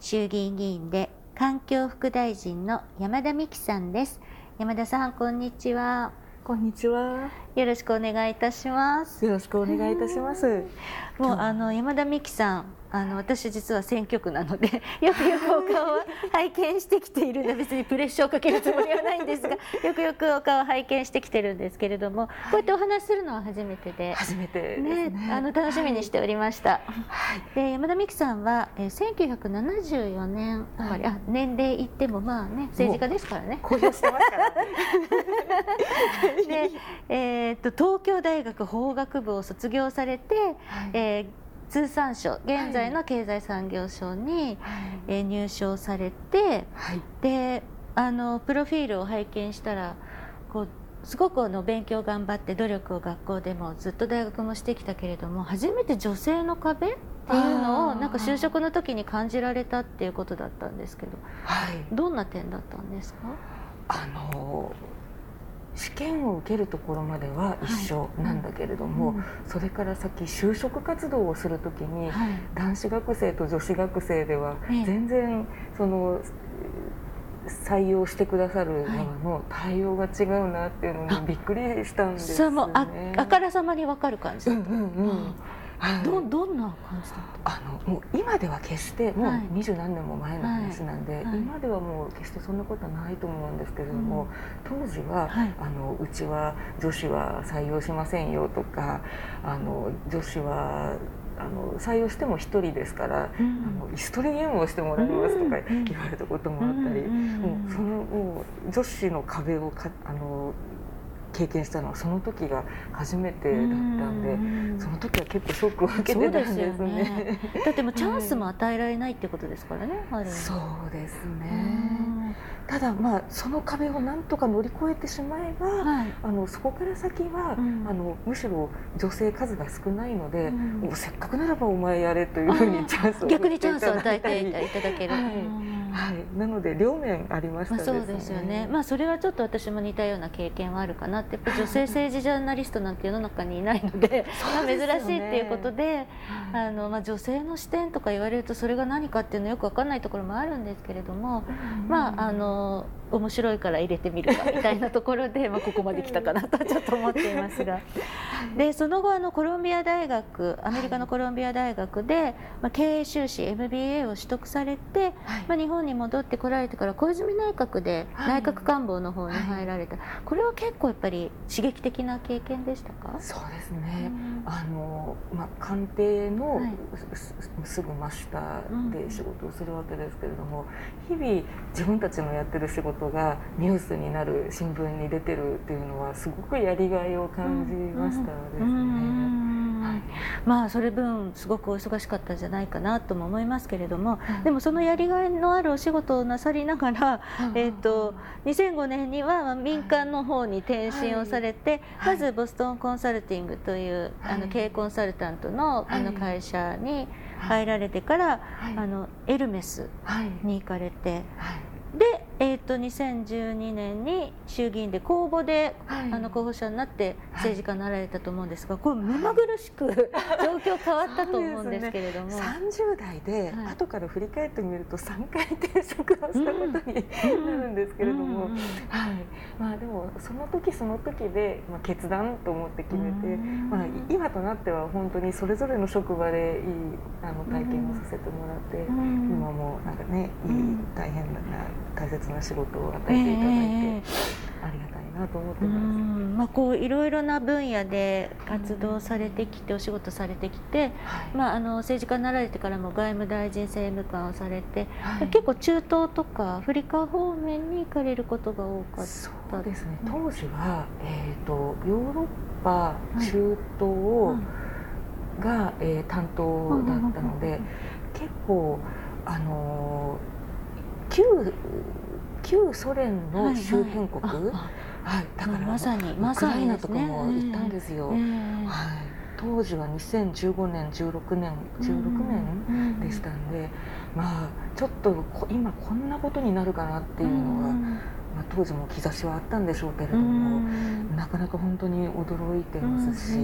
衆議院議員で環境副大臣の山田美樹さんです山田さんこんにちはこんにちは。よろしくお願いいたしますよろしくお願いいたします。もうあの山田美樹さんあの私実は選挙区なので よくよくお顔は拝見してきているんで 別にプレッシャーをかけるつもりはないんですが よくよくお顔を拝見してきてるんですけれども、こうやってお話しするのは初めてで。初めてねね。あの楽しみにしておりました。はい。で山田美樹さんは、えー、1974年生まれ、あ年齢言ってもまあね政治家ですからね。公表してますから。で、えー、と東京大学法学部を卒業されて、はいえー通産省現在の経済産業省に、えー入省されてはい。であのプロフィールを拝見したらこうすごくあの勉強頑張って努力を学校でもずっと大学もしてきたけれども初めて女性の壁っていうのをなんか就職の時に感じられたっていうことだったんですけどはい。どんな点だったんですか？あの試験を受けるところまでは一緒なんだけれども、うんそれから先就職活動をするときに、はい。男子学生と女子学生ではええ。全然その採用してくださる側の対応が違うなっていうのにびっくりしたんですよそれもあね。あからさまに分かる感じだった、うんうん。うん。はいどどんな感じだったあのもう今では決してもうはい。二十何年も前の話なんで、はい。はい。今ではもう決してそんなことはないと思うんですけれども、当時は、はい。あのうちは女子は採用しませんよとかあの女子はあの採用しても一人ですから、うん。あの椅子取りゲームをしてもらいますとかうん。言われたこともあったり、うん。もうそのもう女子の壁をかあの経験したのはその時が初めてだったんで。うん。その時は結構ショックを受けてたんですね。ね。だってもうチャンスも与えられないってことですからね、ある意味。そうですうね。ん。ただまあその壁をなんとか乗り越えてしまえば、はい。あのそこから先は、うん。あのむしろ女性数が少ないので、うん。もうせっかくならばお前やれというふうにチャンスを逆にチャンスを与えていただける。はい。うんはい、なので両面ありましたね。そうですよね、まあ、それはちょっと私も似たような経験はあるかなって。やっぱ女性政治ジャーナリストなんて世の中にいないので まあ珍しいっていうことではいあの、まあ、女性の視点とか言われるとそれが何かっていうのよく分かんないところもあるんですけれども、まああの面白いから入れてみるかみたいなところで、まあ、ここまで来たかなとちょっと思っていますが。でその後あのコロンビア大学アメリカのコロンビア大学で、まあ、経営修士 MBA を取得されて、はい。まあ、日本に戻ってこられてから小泉内閣ではい。内閣官房の方に入られた、これは結構やっぱり刺激的な経験でしたか？そうですね。うん。あのまあ、官邸のはい。すすぐ真下で仕事をするわけですけれども、日々自分たちのやってる仕事がニュースになる新聞に出てるっていうのはすごくやりがいを感じましたですね。うんはい。まあそれ分すごくお忙しかったんじゃないかなとも思いますけれども、はい。でもそのやりがいのあるお仕事をなさりながら、えー、と2005年にはまあ民間の方に転身をされて、はい。まずボストンコンサルティングという、あはい。の経営コンサルタントのあのはい会社にはい。入られてから、はい。あのエルメスはい。に行かれてはいで、えー、と2012年に衆議院で公募で、はい。あの候補者になってはい。政治家になられたと思うんですが、これ目まぐるしく 状況変わったと思うんですけれども。30代ではい。後から振り返ってみると3回転職をしたことになるんですけれども、うんうん。はい。まあ、でもその時その時で、まあ、決断と思って決めて、うん。まあ、今となっては本当にそれぞれの職場でいいあの体験をさせてもらって、うん。今もなんかねいいうん。大変な大切な仕事を与ええていただいて、えありがたいなと思ってうます。ん。まあ、こういろいろな分野で活動されてきてお仕事されてきて、はい。まあ、あの政治家になられてからも外務大臣政務官をされて、はい。結構中東とかアフリカ方面に行かれることが多かった。そうですね。当時は、えー、とヨーロッパい。中東うんが、えー担当だったので、結構あのー旧旧ソ連の周辺国、はい、はい、だからまさにウクライナとかも行ったんですよ。はい。当時は2015年16年16年でしたんで、まあちょっと今こんなことになるかなっていうのは、まあ、当時も兆しはあったんでしょうけれども、なかなか本当に驚いてますし、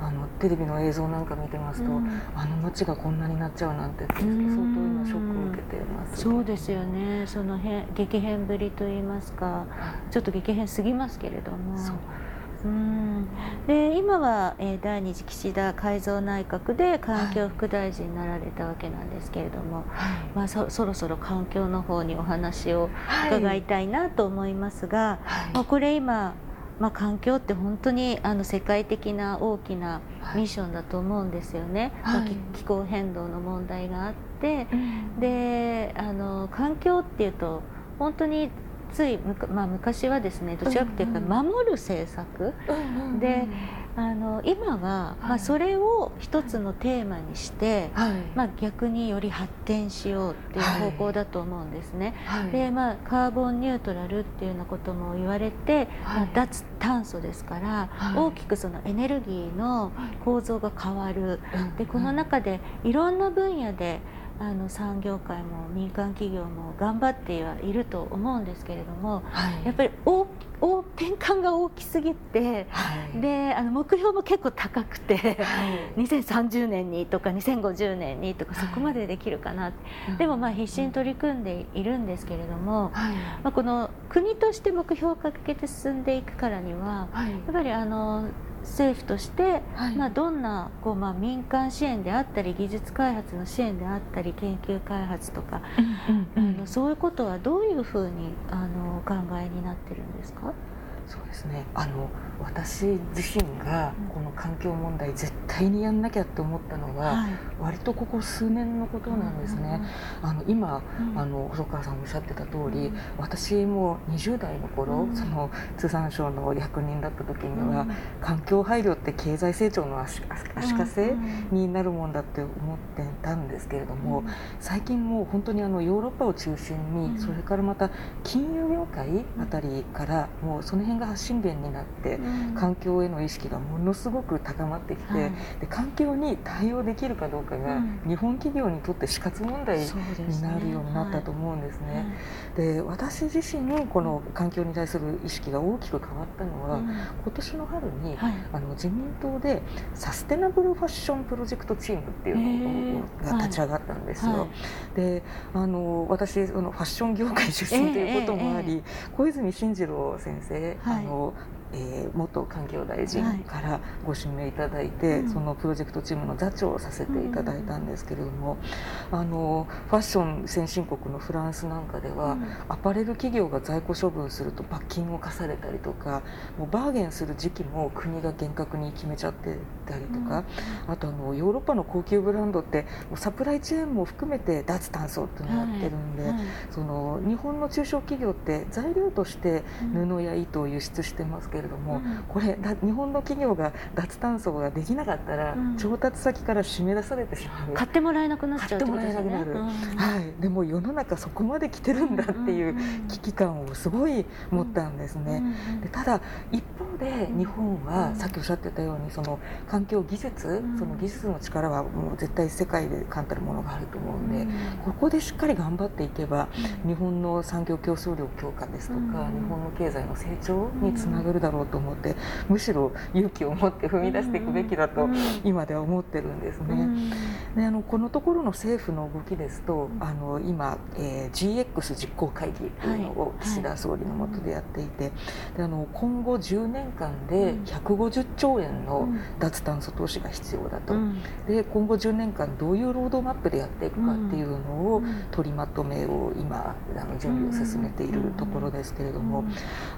あのテレビの映像なんか見てますと、あの街がこんなになっちゃうなんて相当今ショックを受けてます、そうですよね。そのへ激変ぶりといいますかちょっと激変すぎますけれども。うん。で今は、えー、第二次岸田改造内閣で環境副大臣になられたわけなんですけれども、はい、まあ、そそろそろ環境の方にお話を伺いたいなと思いますが、はい、まあ、これ今、まあ、環境って本当にあの世界的な大きなミッションだと思うんですよね、はい、まあ、気候変動の問題があって、うん、であの環境っていうと本当につい、まあ、昔はですねどちらかというと守る政策、であの今は、まあ、それを一つのテーマにして、はい、まあ、逆により発展しようっていう方向だと思うんですね。はい、でまあ、カーボンニュートラルっていうようなことも言われて、まあ、脱炭素ですから、大きくそのエネルギーの構造が変わる。でこの中でいろんな分野であの産業界も民間企業も頑張ってはいると思うんですけれども、はい、やっぱり大大転換が大きすぎて、はい、であの目標も結構高くて、はい、2030年にとか2050年にとかそこまでできるかな、はい、でもまあ必死に取り組んでいるんですけれども、まあ、この国として目標を掲げて進んでいくからには、やっぱりあの政府として、はい、まあ、どんなこう、まあ、民間支援であったり技術開発の支援であったり研究開発とか、うんうんうん、あのそういうことはどういうふうにあのお考えになってるんですか？そうですね。あの私自身がこの環境問題絶対にやんなきゃって思ったのは、割とここ数年のことなんですね。あの今、あの細川さんおっしゃってた通り、私も20代の頃、その通産省の役人だった時には、環境配慮って経済成長の足足かせになるもんだって思ってたんですけれども、最近もう本当にあのヨーロッパを中心に、それからまた金融業界あたりからもうその辺が発信源になって。環境への意識がものすごく高まってきて、はい、で環境に対応できるかどうかが、日本企業にとって死活問題になるようになったと思うんですね。で、私自身この環境に対する意識が大きく変わったのは、今年の春に、はい、あの自民党でサステナブルファッションプロジェクトチームっていうのが立ち上がったんですよ。であの私そのファッション業界出身ということもあり、小泉進次郎先生、あのえー、元環境大臣からご指名いただいて、はい、そのプロジェクトチームの座長をさせていただいたんですけれども、うん、あのファッション先進国のフランスなんかでは、うん、アパレル企業が在庫処分すると罰金を課されたりとかもうバーゲンする時期も国が厳格に決めちゃってたりとか、うん、あとあのヨーロッパの高級ブランドってもうサプライチェーンも含めて脱炭素っていうのをやってるんで、はい。はい、その日本の中小企業って材料として布や糸を輸出してますけれども、うん、これ日本の企業が脱炭素ができなかったら、うん、調達先から締め出されてしまう。買ってもらえなくなっちゃうってことですね、うん、はい、でも世の中そこまで来てるんだっていう危機感をすごい持ったんですね、でただ一方で日本はさっきおっしゃってたようにその環境技術、その技術の力はもう絶対世界で簡単なものがあると思うんで、ここでしっかり頑張っていけば、日本の産業競争力強化ですとか、日本の経済の成長につながるだろうと思ってむしろ勇気を持って踏み出していくべきだと今では思ってるんですね。であのこのところの政府の動きですとあの今、えー、GX 実行会議というのを岸田総理の下でやっていて、であの今後10年間で150兆円の脱炭素投資が必要だと、で今後10年間どういうロードマップでやっていくかっていうのを取りまとめを今あの準備を進めているところですけれども、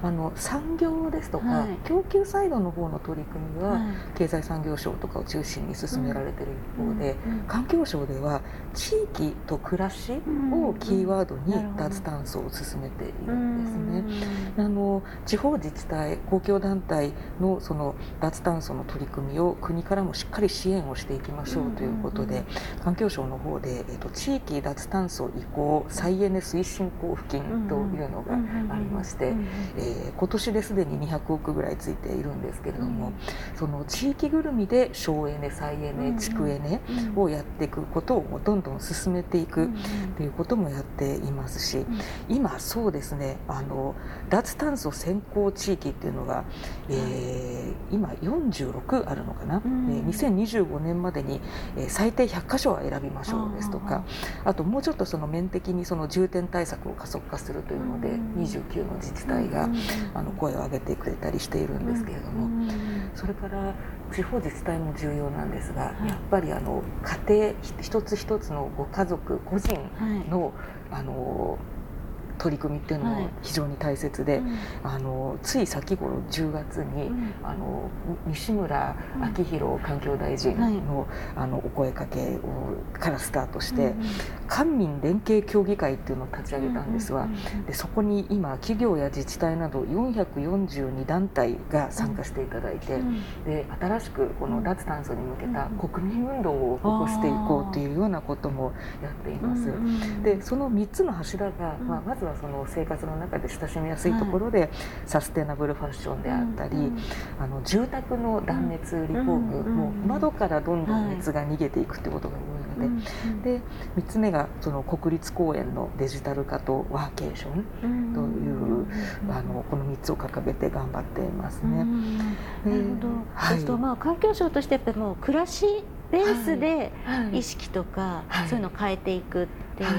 あの産業ですとか、供給サイドの方の取り組みは、経済産業省とかを中心に進められている一方で、環境省では地域と暮らしをキーワードに脱炭素を進めているんですね。あの地方自治体公共団体のその脱炭素の取り組みを国からもしっかり支援をしていきましょうということで、環境省の方で、えーと、地域脱炭素移行再エネ推進交付金というのがありまして、えー、今年ですでに200億ぐらいついているんですけれども、その地域ぐるみで省エネ再エネ地区エネをやっていくことをどんどん進めていくということもやっていますし、今そうですねあの脱炭素先行地域っていうのが、えー、今46あるのかな、うん、えー、2025年までに、えー、最低100箇所は選びましょうですとかあともうちょっとその面的にその重点対策を加速化するというので、うん、29の自治体が、あの声を上げてくれたりしているんですけれども、それから地方自治体も重要なんですが、やっぱりあの家庭一つ一つのご家族個人の、あの取り組みっていうのも非常に大切で、はいうん、あのつい先頃10月に、うん、あの西村明宏環境大臣の,、あのお声かけをからスタートして、官民連携協議会っていうのを立ち上げたんですが、でそこに今企業や自治体など442団体が参加していただいて、で新しくこの脱炭素に向けた国民運動を起こしていこうというようなこともやっています。でその3つの柱が、まあ、まずはその生活の中で親しみやすいところで、サステナブルファッションであったり、あの住宅の断熱リフォーム、もう窓からどんどん熱が逃げていくってことが多いので、で3つ目がその国立公園のデジタル化とワーケーションという、あのこの3つを掲げて頑張っていますね。なるほど、はい、そうするとまあ環境省としてやっぱりもう暮らしベースで意識とか、そういうのを変えていくっていう。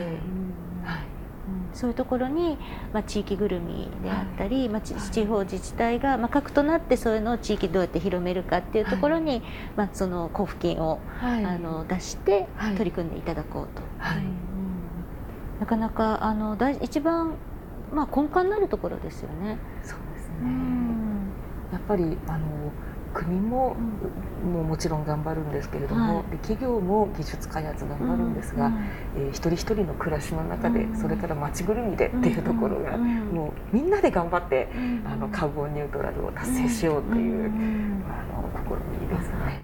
そういうところに、まあ、地域ぐるみであったり、まあ、地方自治体が、まあ、核となってそういうのを地域どうやって広めるかっていうところに、まあ、その交付金を、あの出して取り組んでいただこうと。なかなかあの大一番、まあ、根幹になるところですよね。そうですね、やっぱりあの国も,、ももちろん頑張るんですけれども、はい、企業も技術開発頑張るんですが、うん、えー、一人一人の暮らしの中で、それから街ぐるみでっていうところが、もうみんなで頑張って、あのカーボンニュートラルを達成しようっていう、あの試みですね。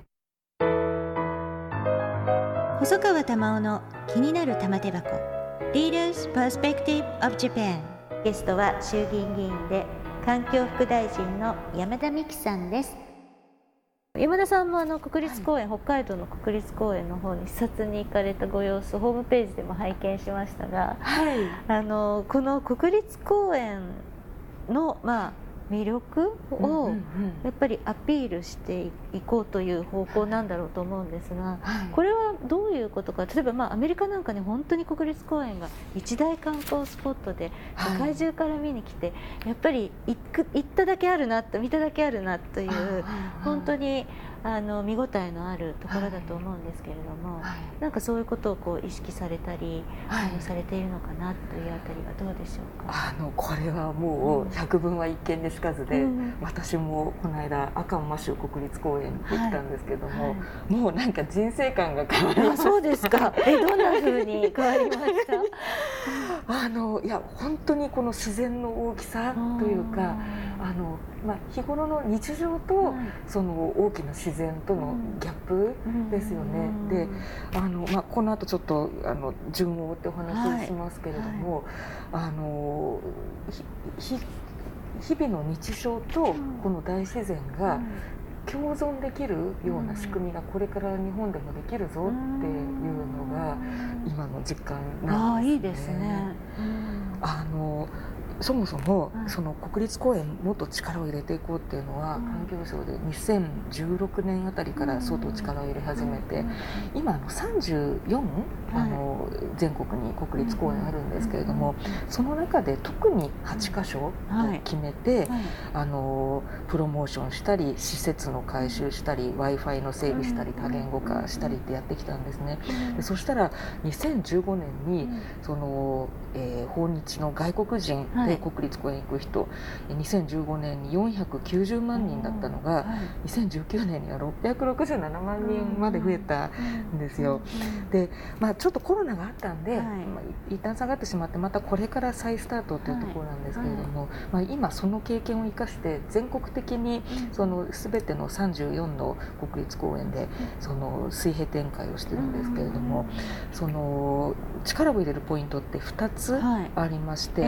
細川玉緒の気になる玉手箱。Leaders Perspective of Japan ゲストは衆議院議員で環境副大臣の山田美樹さんです山田さんもあの国立公園、はい、北海道の国立公園の方に視察に行かれたご様子ホームページでも拝見しましたが、はい、あのこの国立公園の、まあ、魅力をやっぱりアピールしていこうという方向なんだろうと思うんですが、これはどういうことか。例えばまあアメリカなんかに本当に国立公園が一大観光スポットで世界中から見に来てやっぱり行く行っただけあるな見ただけあるなという本当にあの見応えのあるところだと思うんですけれども、はい、なんかそういうことをこう意識されたり、はい、あのされているのかなというあたりはどうでしょうか？あのこれはもう百聞は一見にしかずで、うん、私もこの間赤馬州国立公園に行ってきたんですけども、はい、もうなんか人生観が変わりました。そうですか。えどんなふうに変わりました？あのいや本当にこの自然の大きさというかあの、まあ、日頃の日常と、その大きな自然とのギャップですよね。であの、まあ、この後ちょっとあの順を追ってお話ししますけれども、はい、あのひ日々の日常とこの大自然が共存できるような仕組みがこれから日本でもできるぞっていうのが今の実感なんですね。あいいですね。あのそもそも、その国立公園もっと力を入れていこうっていうのは、環境省で2016年あたりから相当力を入れ始めて、今あの34、あの全国に国立公園あるんですけれども、その中で特に8箇所と決めて、あのプロモーションしたり施設の改修したり w i f i の整備したり多言語化したりってやってきたんですね。でそしたら2015年にその、えー、訪日の外国人で国立公園行く人、2015年に490万人だったのが、2019年には667万人まで増えたんですよ。で、まあ、ちょっとコロナがあったんで、まあ、一旦下がってしまってまたこれから再スタートというところなんですけれども、まあ、今その経験を生かして全国的にその全ての34の国立公園でその水平展開をしてるんですけれども、その力を入れるポイントって2つありまして、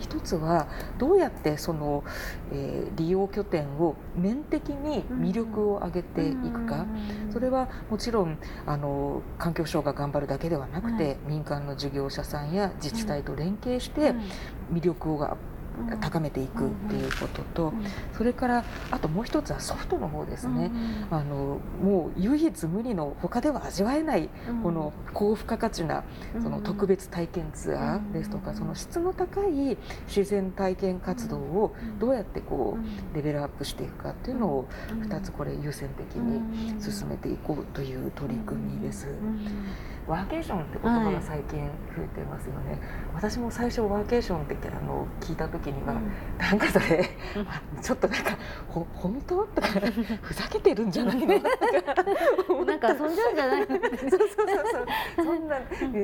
1つはどうやってその、えー、利用拠点を面的に魅力を上げていくか、それはもちろんあの環境省が頑張るだけではなくて、民間の事業者さんや自治体と連携して魅力を高めていくっていうことと、それからあともう一つはソフトの方ですね、あのもう唯一無二の他では味わえないこの高付加価値なその特別体験ツアーですとかその質の高い自然体験活動をどうやってこうレベルアップしていくかっていうのを2つこれ優先的に進めていこうという取り組みです。ワーケーションって言葉が最近増えてますよね、はい、私も最初ワーケーションってあの聞いた時には、うん、なんかそれ、ちょっとなんかほ本当？とか ふざけてるんじゃないの？なんか遊んじゃうんじゃないのそうそうそうそう。そんな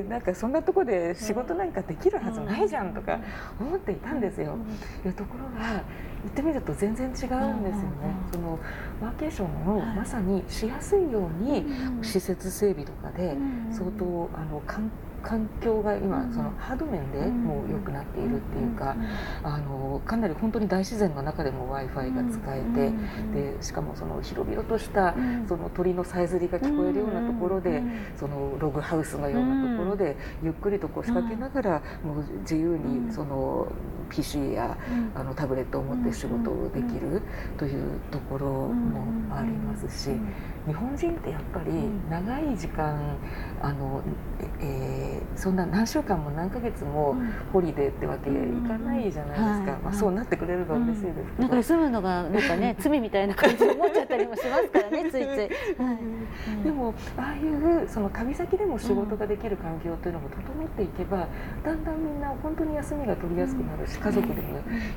なんかそんなとこで仕事なんかできるはずないじゃんとか思っていたんですよ、いうところが行ってみると全然違うんですよね、そのワーケーションをまさにしやすいように施設整備とかで相当あの環環境が今そのハード面でもう良くなっているっていうかあのかなり本当に大自然の中でも w i f i が使えてでしかもその広々としたその鳥のさえずりが聞こえるようなところでそのログハウスのようなところでゆっくりとこう仕掛けながらもう自由にその PC やあのタブレットを持って仕事をできるというところもありますし日本人ってやっぱり長い時間あの、えー、そんな何週間も何ヶ月もホリデーってわけいかないじゃないですか、まあ、そうなってくれるのは嬉しいですけど、なん。か住むのがなんかね 罪みたいな感じで思っちゃったりもしますからね ついつい、はい、でもああいうその旅先でも仕事ができる環境というのも整っていけばだんだんみんな本当に休みが取りやすくなるし家族でも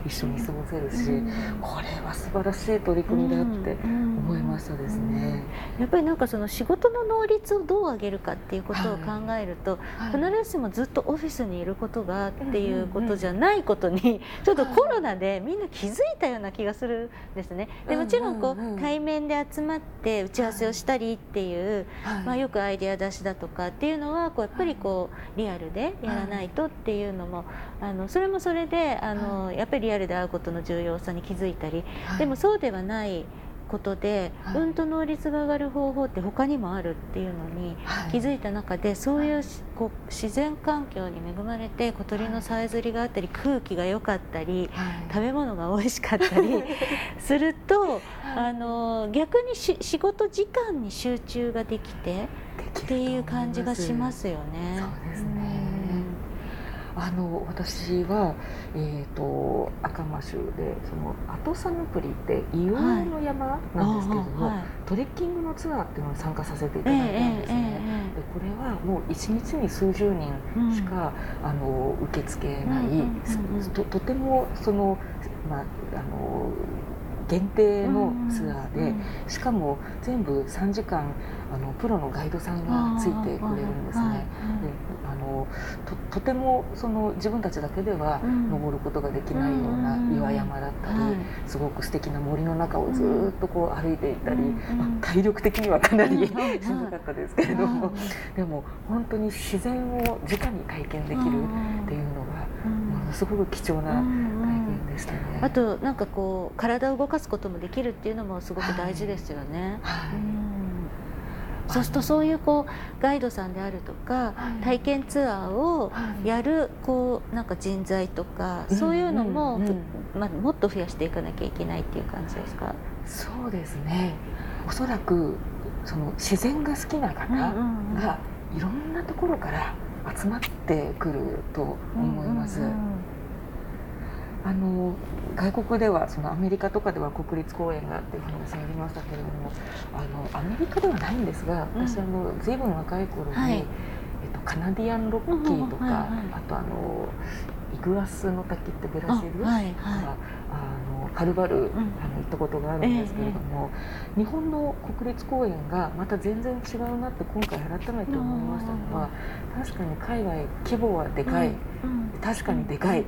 一緒に過ごせるしこれは素晴らしい取り組みだって思いましたですね。やっぱりなんかその仕事の能率をどう上げるかっていうことを考えると、はい、必ずしもずっとオフィスにいることがっていうことじゃないことに ちょっとコロナでみんな気づいたような気がする。んですね。でもちろんこう対面で集まって打ち合わせをしたりっていう、まあ、よくアイデア出しだとかっていうのはこうやっぱりこうリアルでやらないとっていうのもあのそれもそれであのやっぱりリアルで会うことの重要さに気づいたり。でもそうではないことで、はい、うんと能率が上がる方法って他にもあるっていうのに気づいた中で、はい、そうい。うこう自然環境に恵まれて小鳥のさえずりがあったり空気が良かったり、はい、食べ物が美味しかったり すると、あの逆にし仕事時間に集中ができてっていう感じがしますよね。そうですねあの私は、えーと、赤間州でそのアトサムプリって硫黄の山なんですけども、はい。はい、トレッキングのツアーっていうのに参加させていただいたんですね。えー、でこれはもう一日に数十人しか、うん、あの受け付けない、ととてもその、まあ、あの限定のツアーで、しかも全部3時間あのプロのガイドさんがついてくれるんですね。のととてもその自分たちだけでは登ることができないような岩山だったり、すごく素敵な森の中をずっとこう歩いていたり、まあ、体力的にはかなりしんどかったですけれども、でも本当に自然を直に体験できるっていうのがものすごく貴重な体験でしたね。あとなんかこう体を動かすこともできるっていうのもすごく大事ですよね。はい、そうするとそういうこうガイドさんであるとか、体験ツアーをやるこうなんか人材とか、そういうのも、まあ、もっと増やしていかなきゃいけないっていう感じですか？そうですね。おそらくその自然が好きな方がいろんなところから集まってくると思います。あの外国ではそのアメリカとかでは国立公園がっていう話ありましたけれどもあのアメリカではないんですが私、あの随分若い頃に、はい、えっと、カナディアンロッキーとか、あとあのイグアスの滝ってブラジル、はいはい、あのカルバル、うん、あの行ったことがあるんですけれども、えー、日本の国立公園がまた全然違うなって今回改めて思いましたのは確かに海外規模はでかい、確かにでかい、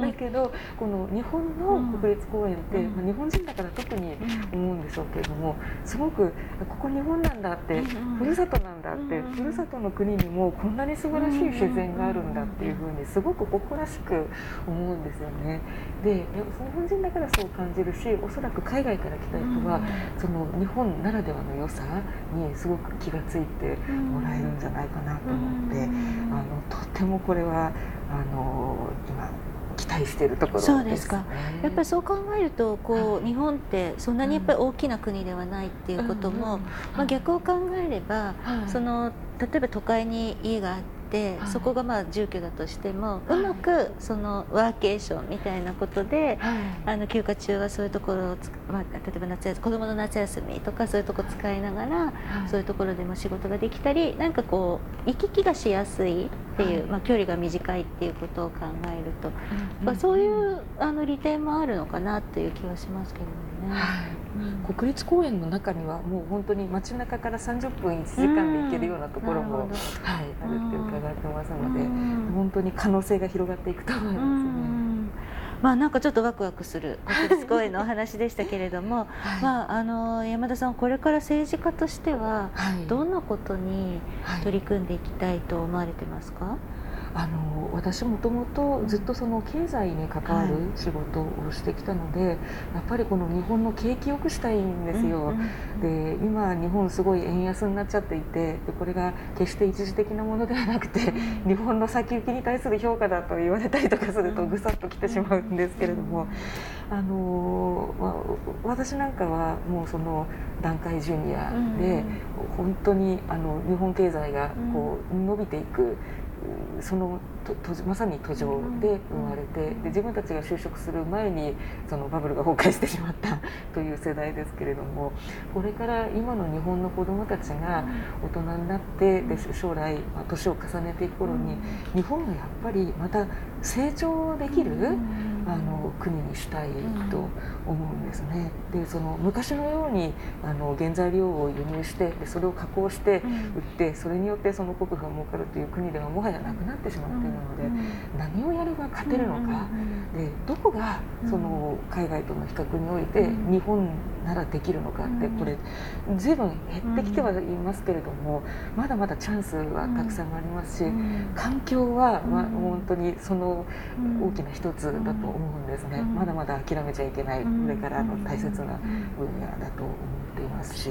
だけどこの日本の国立公園って、まあ、日本人だから特に思うん。でしょうけれどもすごくここ日本なん。だって、ふるさとなん。だって、ふるさとの国にもこん。なに素晴らしい自然があるん。だっていうふうにすごく誇らしく思うん。ですよね。で日本人だからそう感じるしおそらく海外から来た人は、その日本ならではの良さにすごく気が付いてもらえるん。じゃないかなと思って、あのとってもこれはあの今期待しているところ、ね、そうですか。やっぱりそう考えるとこう、日本ってそんなにやっぱり大きな国ではないっていうことも、まあ、逆を考えれば、その例えば都会に家があってて、はい、そこがまあ住居だとしても、はい、うまくそのワーケーションみたいなことで、はい、あの休暇中はそういうところをまあ、例えば夏休子どもの夏休みとかそういうとこ使いながら、そういうところでも仕事ができたりなんかこう行き来がしやすいっていう、まあ、距離が短いっていうことを考えると、まあ、そういうあの利点もあるのかなっていう気はしますけどね。国立公園の中にはもう本当に街中から30分1時間で行けるようなところも、はい、あるって伺ってますので、本当に可能性が広がっていくと思いますね。まあ、なんかちょっとワクワクする国立公園のお話でしたけれども、はい、まあ、あの山田さんこれから政治家としてはどんなことに取り組んでいきたいと思われてますか、はいあの私もともとずっとその経済に関わる仕事をしてきたので、はい、やっぱりこの日本の景気よくしたいんですよ、で今日本すごい円安になっちゃっていてでこれが決して一時的なものではなくて、うん、日本の先行きに対する評価だと言われたりとかするとぐさっときてしまうんですけれども、あのまあ、私なんかはもうその団塊ジュニアで、本当にあの日本経済がこう伸びていくそのとまさに途上で生まれてで自分たちが就職する前にそのバブルが崩壊してしまったという世代ですけれどもこれから今の日本の子どもたちが大人になってで将来年を重ねていく頃に日本がやっぱりまた成長できるあの国にしたいと思うんですね。でその昔のようにあの原材料を輸入してでそれを加工して売ってそれによってその国が儲かるという国ではもはやなくなってしまっているので、何をやれば勝てるのか、でどこがその海外との比較において日本ならできるのかってこれ随分減ってきてはいますけれどもまだまだチャンスはたくさんありますし環境はまあ本当にその大きな一つだと思うんですね。まだまだ諦めちゃいけないこれからの大切な分野だと思っていますし。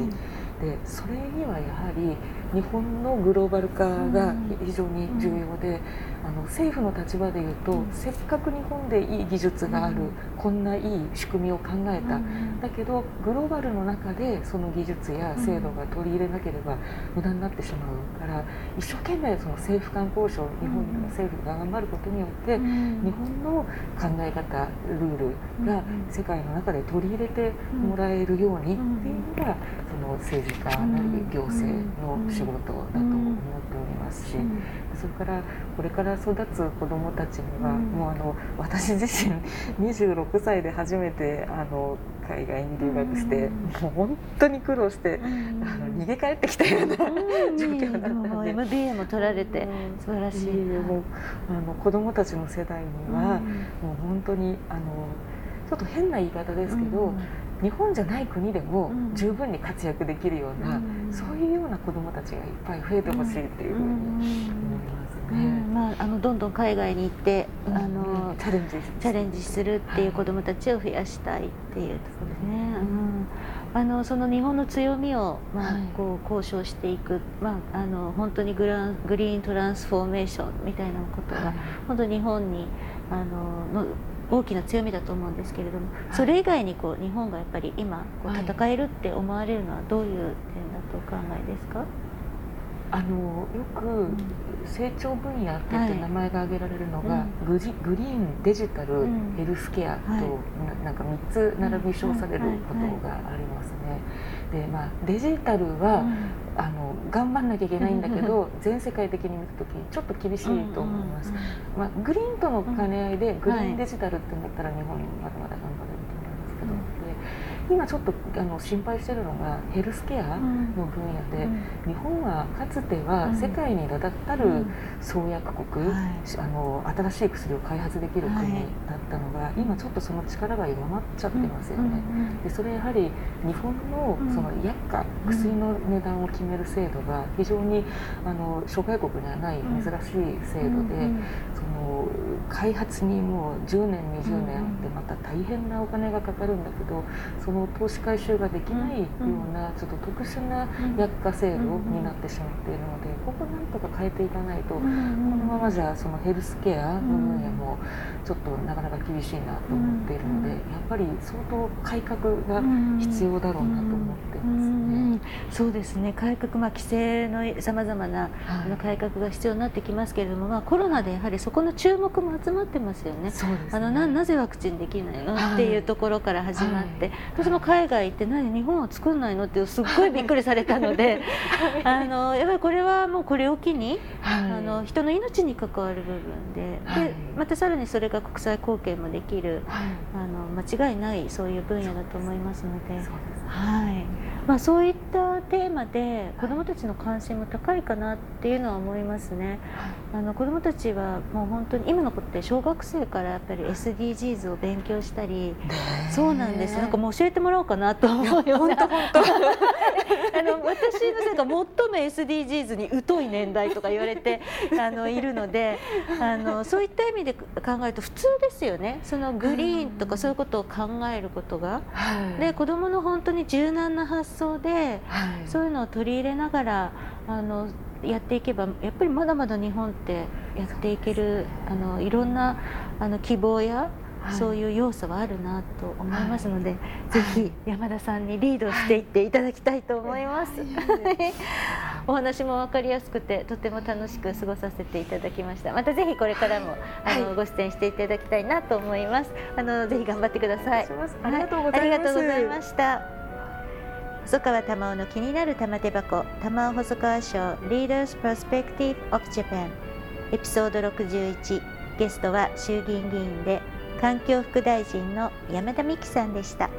でそれにはやはり日本のグローバル化が非常に重要で、あの政府の立場でいうと、せっかく日本でいい技術がある、こんないい仕組みを考えた、だけどグローバルの中でその技術や制度が取り入れなければ無駄になってしまうから一生懸命その政府間交渉日本の政府が頑張ることによって、日本の考え方ルールが世界の中で取り入れてもらえるようにっていうのがその政治家なり行政の仕事だと思っておりますし。それからこれから育つ子どもたちには、うん、もうあの私自身26歳で初めてあの海外に留学して、うん、もう本当に苦労して、うん、あの逃げ帰ってきたような、状況だったので。MBA も取られて、素晴らしい。もうあの子どもたちの世代には、もう本当にあのちょっと変な言い方ですけど、日本じゃない国でも十分に活躍できるような、うん、そういうような子どもたちがいっぱい増えてほしいっていうふうに思いますね。まあ、あのどんどん海外に行って、あのチャレンジチャレンジするっていう子どもたちを増やしたいっていうところね。うん。あのその日本の強みを、まあ、こう交渉していく、まあ、あの本当にグラングリーントランスフォーメーションみたいなことが、本当日本にあのの大きな強みだと思うんですけれども、それ以外にこう日本がやっぱり今こう戦えるって思われるのはどういう点だとお考えですか、あのよく成長分野って言って名前が挙げられるのが、グリグリーンデジタル、ヘルスケアと、なんか3つ並び称されることがありますね。でまあ、デジタルは、あの頑張んなきゃいけないんだけど、全世界的に見た時にちょっと厳しいと思います、まあ、グリーンとの兼ね合いでグリーンデジタルってなったら日本まだまだ頑張れると思いますけど、で今ちょっとあの心配してるのがヘルスケアの分野で、日本はかつては世界に名だたる創薬国、あの新しい薬を開発できる国だったのが、今ちょっとその力が弱まっちゃってますよね。でそれやはり日本のその薬価、薬の値段を決める制度が非常にあの諸外国にはない珍しい制度で、その開発にもう10年20年ってまた大変なお金がかかるんだけどその投資回収ができないようなちょっと特殊な薬価制度になってしまっているのでここなんとか変えていかないとこのままじゃそのヘルスケアの分野もちょっとなかなか厳しいなと思っているのでやっぱり相当改革が必要だろうなと思ってますね。そうですね。改革、まあ、規制のさまざまな、はい、改革が必要になってきますけれども、まあ、コロナでやはりそこの注目も集まってますよね。ね。あのななぜワクチンできないの、はい、っていうところから始まって、はい、私も海外行って何日本は作んないのってすっごいびっくりされたので あのやっぱりこれはもうこれを機に、あの人の命に関わる部分ででまたさらにそれが国際貢献もできる、あの間違いないそういう分野だと思いますので。はいまあ、そういったテーマで子どもたちの関心も高いかなっていうのは思いますね。あの子どもたちはもう本当に今の子って小学生からやっぱり SDGs を勉強したり、そうなんです。なんかもう教えてもらおうかなと思うような。あの私のせいか最も SDGs に疎い年代とか言われて あのいるのであのそういった意味で考えると普通ですよね。そのグリーンとかそういうことを考えることが。で子どもの本当に柔軟な発想で、そういうのを取り入れながらあのやっていけばやっぱりまだまだ日本ってやっていけるあのいろんなあの希望やそういう要素はあるなと思いますので、はい、ぜひ山田さんにリードしていっていただきたいと思います。お話も分かりやすくてとても楽しく過ごさせていただきました。またぜひこれからもあの、ご出演していただきたいなと思います。あのぜひ頑張ってください。ありがとうございました。細川玉緒の気になる玉手箱玉緒細川賞リーダーズ・プロスペクティブ・オブ・ジャパンエピソード61ゲストは衆議院議員で環境副大臣の山田美樹さんでした。